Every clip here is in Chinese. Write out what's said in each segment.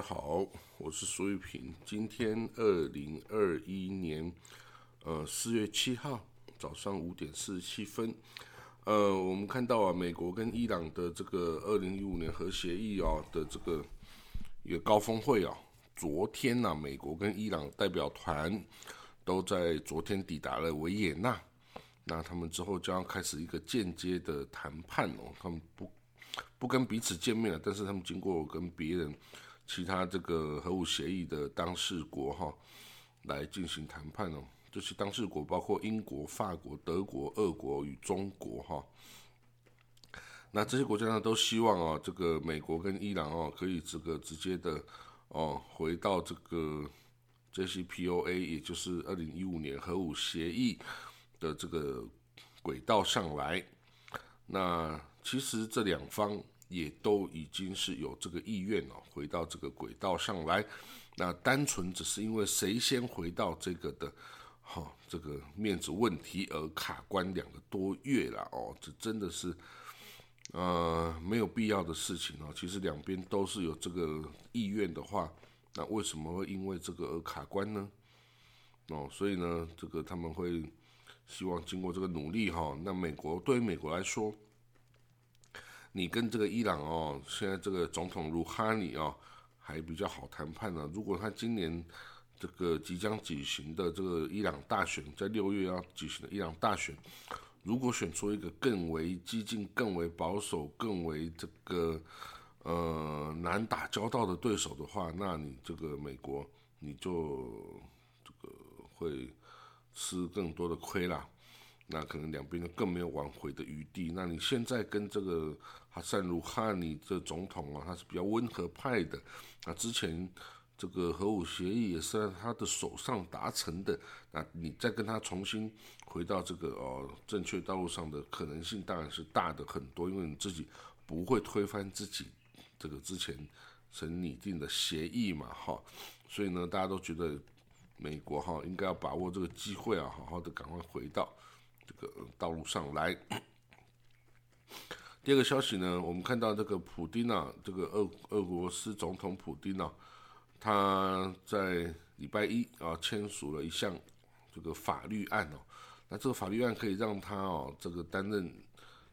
好，我是苏玉平。今天二零二一年呃四月七号早上五点四十七分，呃，我们看到啊，美国跟伊朗的这个二零一五年核协议啊的这个一个高峰会啊，昨天呢，美国跟伊朗代表团都在昨天抵达了维也纳，那他们之后将要开始一个间接的谈判哦，他们不不跟彼此见面了，但是他们经过跟别人。其他这个核武协议的当事国哈，来进行谈判哦。这些当事国包括英国、法国、德国、俄国与中国哈。那这些国家呢，都希望啊，这个美国跟伊朗哦，可以这个直接的哦，回到这个 JCPOA，也就是二零一五年核武协议的这个轨道上来。那其实这两方。也都已经是有这个意愿哦，回到这个轨道上来。那单纯只是因为谁先回到这个的，哈，这个面子问题而卡关两个多月了哦，这真的是呃没有必要的事情哦。其实两边都是有这个意愿的话，那为什么会因为这个而卡关呢？哦，所以呢，这个他们会希望经过这个努力哈，那美国对于美国来说。你跟这个伊朗哦，现在这个总统鲁哈尼哦，还比较好谈判呢。如果他今年这个即将举行的这个伊朗大选，在六月要举行的伊朗大选，如果选出一个更为激进、更为保守、更为这个呃难打交道的对手的话，那你这个美国你就这个会吃更多的亏啦。那可能两边就更没有挽回的余地。那你现在跟这个哈塞鲁哈尼这总统啊，他是比较温和派的。那之前这个核武协议也是在他的手上达成的。那你再跟他重新回到这个哦正确道路上的可能性当然是大的很多，因为你自己不会推翻自己这个之前曾拟定的协议嘛，哈。所以呢，大家都觉得美国哈应该要把握这个机会啊，好好的赶快回到。这个道路上来。第二个消息呢，我们看到这个普丁啊，这个俄俄罗斯总统普丁啊，他在礼拜一啊签署了一项这个法律案哦。那这个法律案可以让他哦这个担任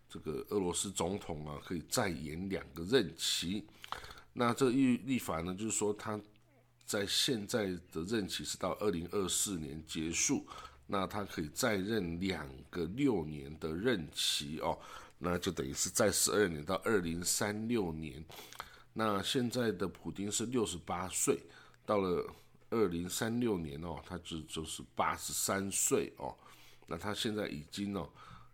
这个俄罗斯总统啊，可以再延两个任期。那这个立立法呢，就是说他在现在的任期是到二零二四年结束。那他可以再任两个六年的任期哦，那就等于是在十二年到二零三六年。那现在的普丁是六十八岁，到了二零三六年哦，他就就是八十三岁哦。那他现在已经哦，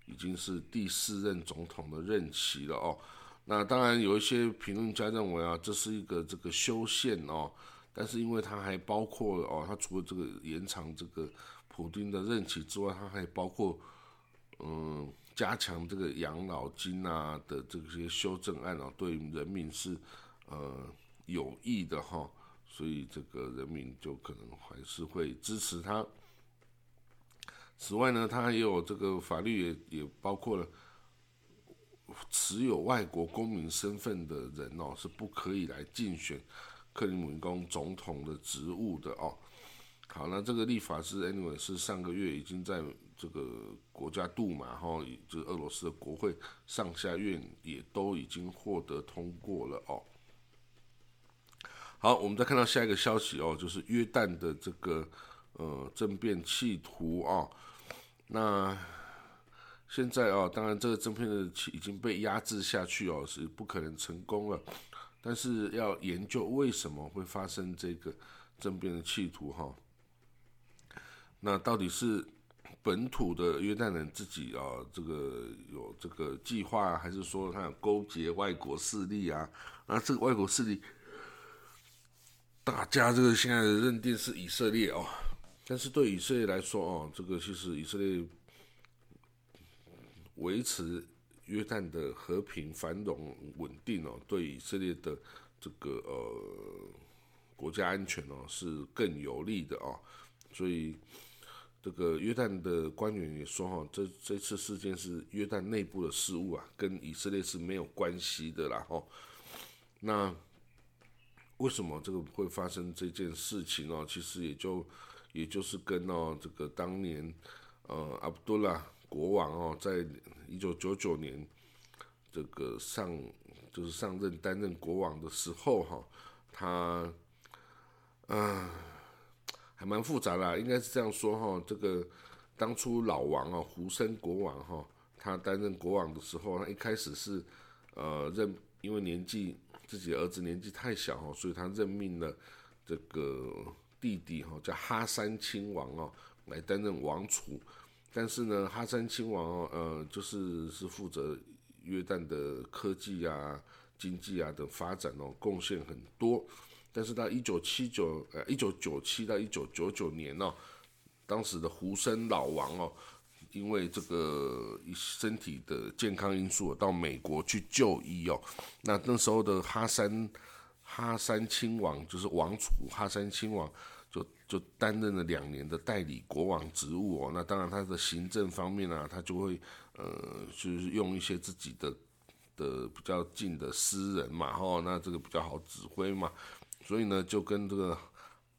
已经是第四任总统的任期了哦。那当然有一些评论家认为啊，这是一个这个修宪哦，但是因为它还包括哦，它除了这个延长这个。普丁的任期之外，他还包括，嗯，加强这个养老金啊的这些修正案啊，对人民是呃有益的哈，所以这个人民就可能还是会支持他。此外呢，他也有这个法律也也包括了，持有外国公民身份的人哦是不可以来竞选克里姆林宫总统的职务的哦。好，那这个立法是 anyway 是上个月已经在这个国家杜马哈，就是俄罗斯的国会上下院也都已经获得通过了哦。好，我们再看到下一个消息哦，就是约旦的这个呃政变企图啊，那现在啊，当然这个政变的已经被压制下去哦，是不可能成功了，但是要研究为什么会发生这个政变的企图哈。那到底是本土的约旦人自己啊，这个有这个计划，还是说他有勾结外国势力啊？那这个外国势力，大家这个现在的认定是以色列哦。但是对以色列来说哦，这个其实以色列维持约旦的和平、繁荣、稳定哦，对以色列的这个呃国家安全哦是更有利的哦，所以。这个约旦的官员也说，哈，这这次事件是约旦内部的事务啊，跟以色列是没有关系的啦，哈。那为什么这个会发生这件事情哦？其实也就也就是跟哦这个当年呃阿卜杜拉国王哦，在一九九九年这个上就是上任担任国王的时候哈，他嗯蛮复杂的，应该是这样说哈。这个当初老王哦，胡森国王哈，他担任国王的时候，他一开始是呃任因为年纪。自己儿子年纪太小哦，所以他任命了这个弟弟哈，叫哈山亲王哦，来担任王储。但是呢，哈山亲王哦，呃，就是是负责约旦的科技啊、经济啊的发展哦，贡献很多。但是到一九七九呃一九九七到一九九九年哦，当时的胡森老王哦。因为这个身体的健康因素，到美国去就医哦。那那时候的哈山哈山亲王就是王储哈山亲王，就就担任了两年的代理国王职务哦。那当然他的行政方面啊，他就会呃，就是用一些自己的的比较近的私人嘛，哈，那这个比较好指挥嘛。所以呢，就跟这个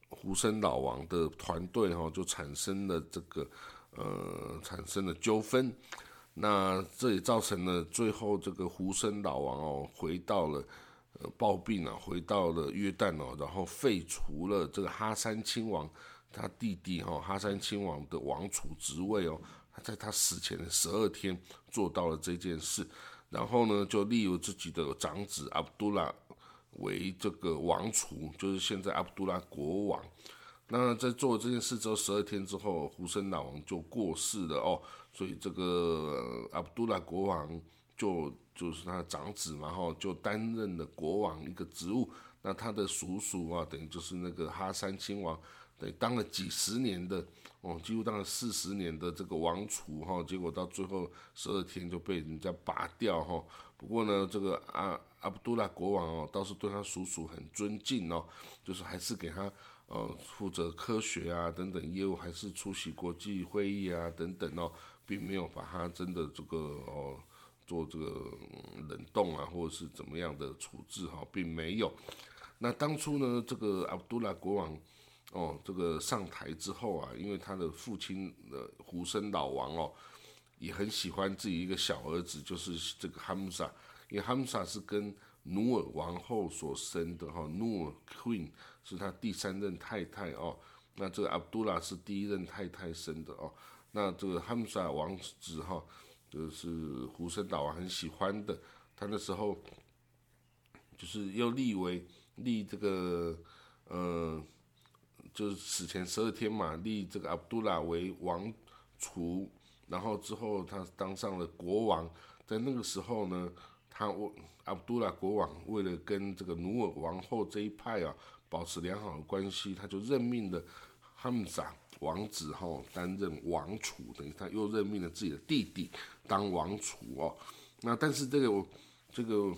胡森老王的团队哈，就产生了这个。呃，产生了纠纷，那这也造成了最后这个胡森老王哦，回到了呃暴病啊，回到了约旦哦，然后废除了这个哈山亲王他弟弟哈哈山亲王的王储职位哦，他在他死前的十二天做到了这件事，然后呢就立有自己的长子阿卜杜拉为这个王储，就是现在阿卜杜拉国王。那在做这件事之后，十二天之后，胡森老王就过世了哦，所以这个阿卜杜拉国王就就是他的长子嘛，哈，就担任了国王一个职务。那他的叔叔啊，等于就是那个哈山亲王，等于当了几十年的哦，几乎当了四十年的这个王储哈，结果到最后十二天就被人家拔掉哈。不过呢，这个阿阿卜杜拉国王哦，倒是对他叔叔很尊敬哦，就是还是给他。呃，负责科学啊等等业务，还是出席国际会议啊等等哦，并没有把他真的这个哦做这个冷冻啊，或者是怎么样的处置哈，并没有。那当初呢，这个阿卜杜拉国王哦，这个上台之后啊，因为他的父亲的胡生老王哦，也很喜欢自己一个小儿子，就是这个哈姆萨，因为哈姆萨是跟努尔王后所生的哈，努尔 Queen。是他第三任太太哦，那这个阿卜杜拉是第一任太太生的哦，那这个哈姆萨王子哈，就是胡森岛王很喜欢的，他那时候就是又立为立这个呃，就是死前十二天嘛，立这个阿卜杜拉为王储，然后之后他当上了国王，在那个时候呢，他我阿卜杜拉国王为了跟这个努尔王后这一派啊。保持良好的关系，他就任命了哈姆萨王子哈担任王储，等于他又任命了自己的弟弟当王储哦。那但是这个这个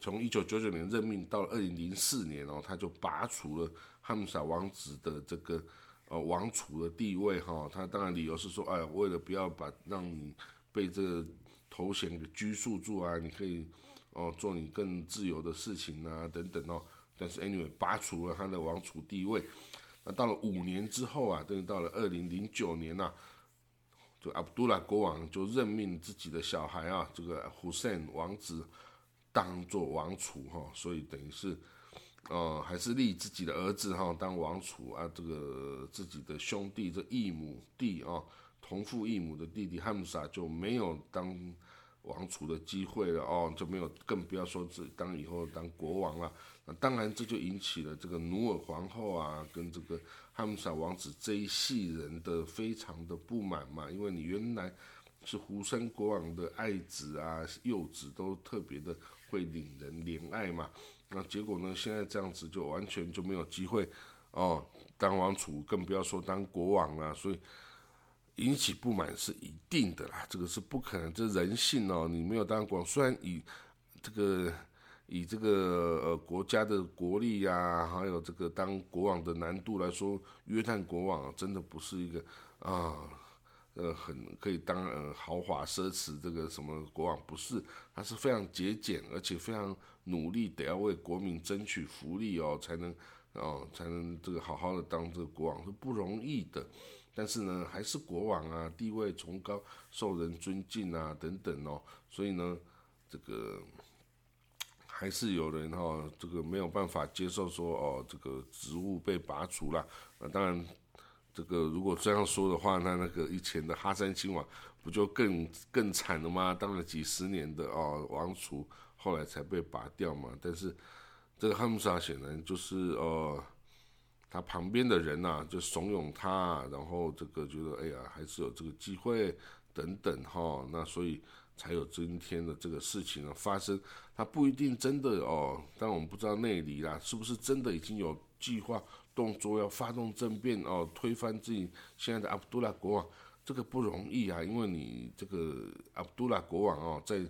从一九九九年任命到二零零四年哦，他就拔除了哈姆萨王子的这个呃王储的地位哈。他当然理由是说，哎，为了不要把让你被这个头衔给拘束住啊，你可以哦做你更自由的事情啊等等哦。但是 anyway，拔除了他的王储地位。那到了五年之后啊，等于到了二零零九年呐，就阿卜杜拉国王就任命自己的小孩啊，这个胡塞王子当做王储哈，所以等于是，呃，还是立自己的儿子哈当王储啊，这个自己的兄弟这异母弟啊，同父异母的弟弟汉姆萨就没有当王储的机会了哦，就没有，更不要说是当以后当国王了。那当然，这就引起了这个努尔皇后啊，跟这个汉姆萨王子这一系人的非常的不满嘛。因为你原来是胡森国王的爱子啊，幼子都特别的会领人怜爱嘛。那结果呢，现在这样子就完全就没有机会哦，当王储，更不要说当国王了。所以引起不满是一定的啦，这个是不可能，这人性哦。你没有当国王，虽然以这个。以这个呃国家的国力呀，还有这个当国王的难度来说，约旦国王真的不是一个啊，呃很可以当呃豪华奢侈这个什么国王，不是，他是非常节俭，而且非常努力得要为国民争取福利哦，才能哦才能这个好好的当这个国王是不容易的。但是呢，还是国王啊，地位崇高，受人尊敬啊，等等哦。所以呢，这个还是有人哈，这个没有办法接受说哦，这个职务被拔除了。那当然，这个如果这样说的话，那那个以前的哈山亲王不就更更惨了吗？当了几十年的哦王储，后来才被拔掉嘛。但是这个哈姆萨显然就是呃。他旁边的人呐，就怂恿他，然后这个觉得，哎呀，还是有这个机会等等哈，那所以才有今天的这个事情的发生。他不一定真的哦，但我们不知道内里啦，是不是真的已经有计划动作要发动政变哦，推翻自己现在的阿卜杜拉国王，这个不容易啊，因为你这个阿卜杜拉国王哦，在。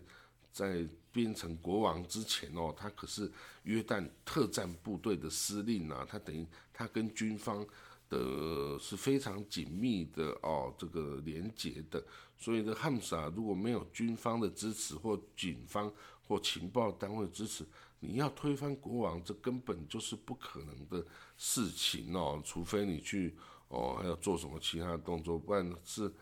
在变成国王之前哦，他可是约旦特战部队的司令啊，他等于他跟军方的是非常紧密的哦，这个连结的。所以这汉姆萨如果没有军方的支持或警方或情报单位支持，你要推翻国王，这根本就是不可能的事情哦。除非你去哦，还要做什么其他的动作，不然是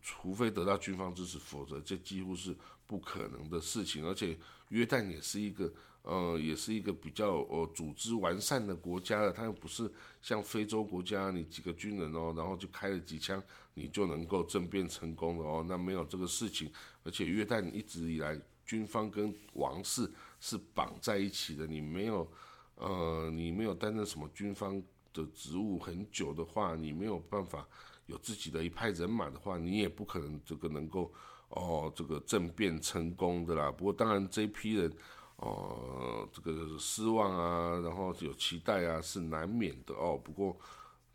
除非得到军方支持，否则这几乎是。不可能的事情，而且约旦也是一个，呃，也是一个比较呃组织完善的国家了。它又不是像非洲国家，你几个军人哦，然后就开了几枪，你就能够政变成功了哦。那没有这个事情，而且约旦一直以来军方跟王室是绑在一起的。你没有，呃，你没有担任什么军方的职务很久的话，你没有办法有自己的一派人马的话，你也不可能这个能够。哦，这个政变成功的啦。不过当然这批人，哦，这个失望啊，然后有期待啊，是难免的哦。不过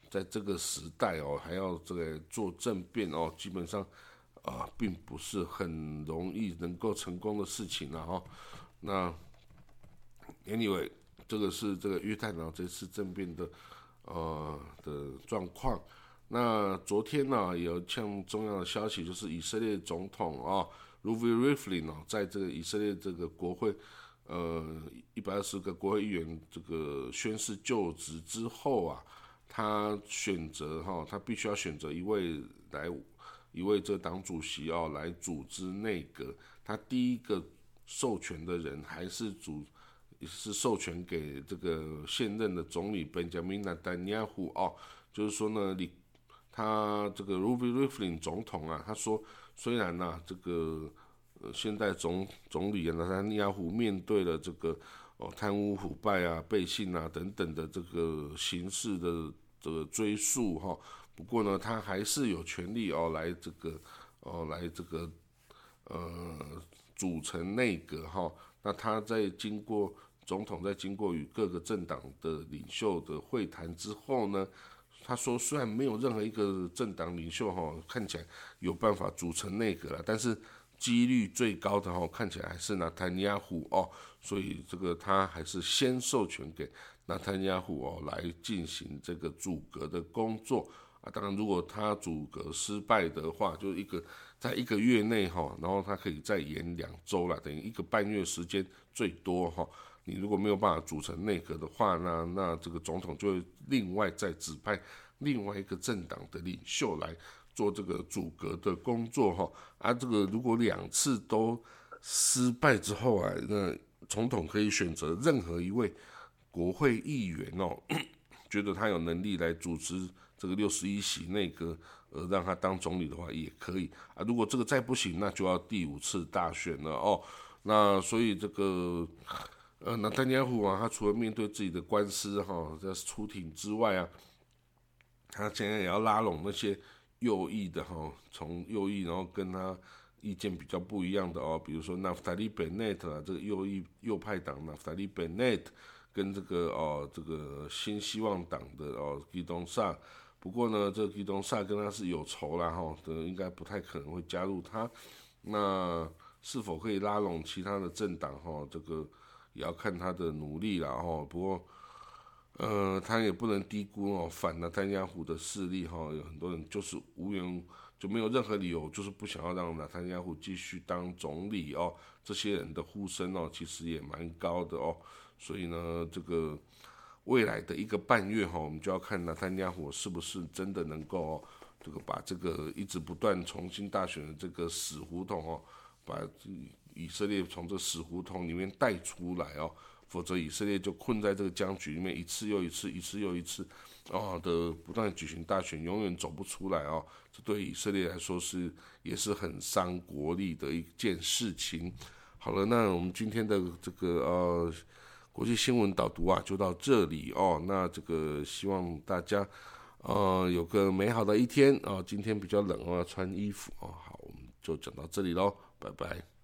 在这个时代哦，还要这个做政变哦，基本上啊，并不是很容易能够成功的事情了哈。那 anyway，这个是这个约旦岛这次政变的呃的状况。那昨天呢，有像重要的消息，就是以色列总统啊，Ruvi Rivlin 哦，在这个以色列这个国会，呃，一百二十个国会议员这个宣誓就职之后啊，他选择哈，他必须要选择一位来，一位这党主席哦，来组织内阁。他第一个授权的人还是主，是授权给这个现任的总理 Benjamin Netanyahu 哦，就是说呢，你。他这个 Ruby Rivlin 总统啊，他说，虽然呢，这个呃，现在总总理呢，他尼亚胡面对了这个哦贪污腐败啊、背信啊等等的这个刑事的这个追诉哈，不过呢，他还是有权利哦来这个哦来这个呃组成内阁哈。那他在经过总统在经过与各个政党的领袖的会谈之后呢？他说：“虽然没有任何一个政党领袖哈看起来有办法组成内阁了，但是几率最高的哈看起来还是纳坦尼亚胡哦，所以这个他还是先授权给纳坦尼亚胡哦来进行这个组阁的工作啊。当然，如果他组阁失败的话，就一个在一个月内哈，然后他可以再延两周了，等于一个半月时间最多哈。”你如果没有办法组成内阁的话，那那这个总统就会另外再指派另外一个政党的领袖来做这个组阁的工作哈。啊，这个如果两次都失败之后啊，那总统可以选择任何一位国会议员哦，觉得他有能力来组织这个六十一席内阁，呃，让他当总理的话也可以啊。如果这个再不行，那就要第五次大选了哦。那所以这个。呃，那丹尼尔虎啊，他除了面对自己的官司哈，在出庭之外啊，他现在也要拉拢那些右翼的哈，从右翼然后跟他意见比较不一样的哦，比如说纳夫塔利·本内特啊，这个右翼右派党纳夫塔利·本内特跟这个哦这个新希望党的哦基东萨，不过呢，这个基东萨跟他是有仇啦哈，的应该不太可能会加入他，那是否可以拉拢其他的政党哈？这个。也要看他的努力了哈，不过，呃，他也不能低估哦反纳丹亚胡的势力哈，有很多人就是无缘就没有任何理由，就是不想要让纳丹加湖继续当总理哦。这些人的呼声哦，其实也蛮高的哦。所以呢，这个未来的一个半月哈，我们就要看纳丹加湖是不是真的能够这个把这个一直不断重新大选的这个死胡同哦，把以色列从这死胡同里面带出来哦。否则以色列就困在这个僵局里面，一次又一次，一次又一次，哦的不断举行大选，永远走不出来哦。这对以色列来说是也是很伤国力的一件事情。好了，那我们今天的这个呃国际新闻导读啊，就到这里哦。那这个希望大家呃有个美好的一天啊。今天比较冷哦，要穿衣服哦。好，我们就讲到这里喽，拜拜。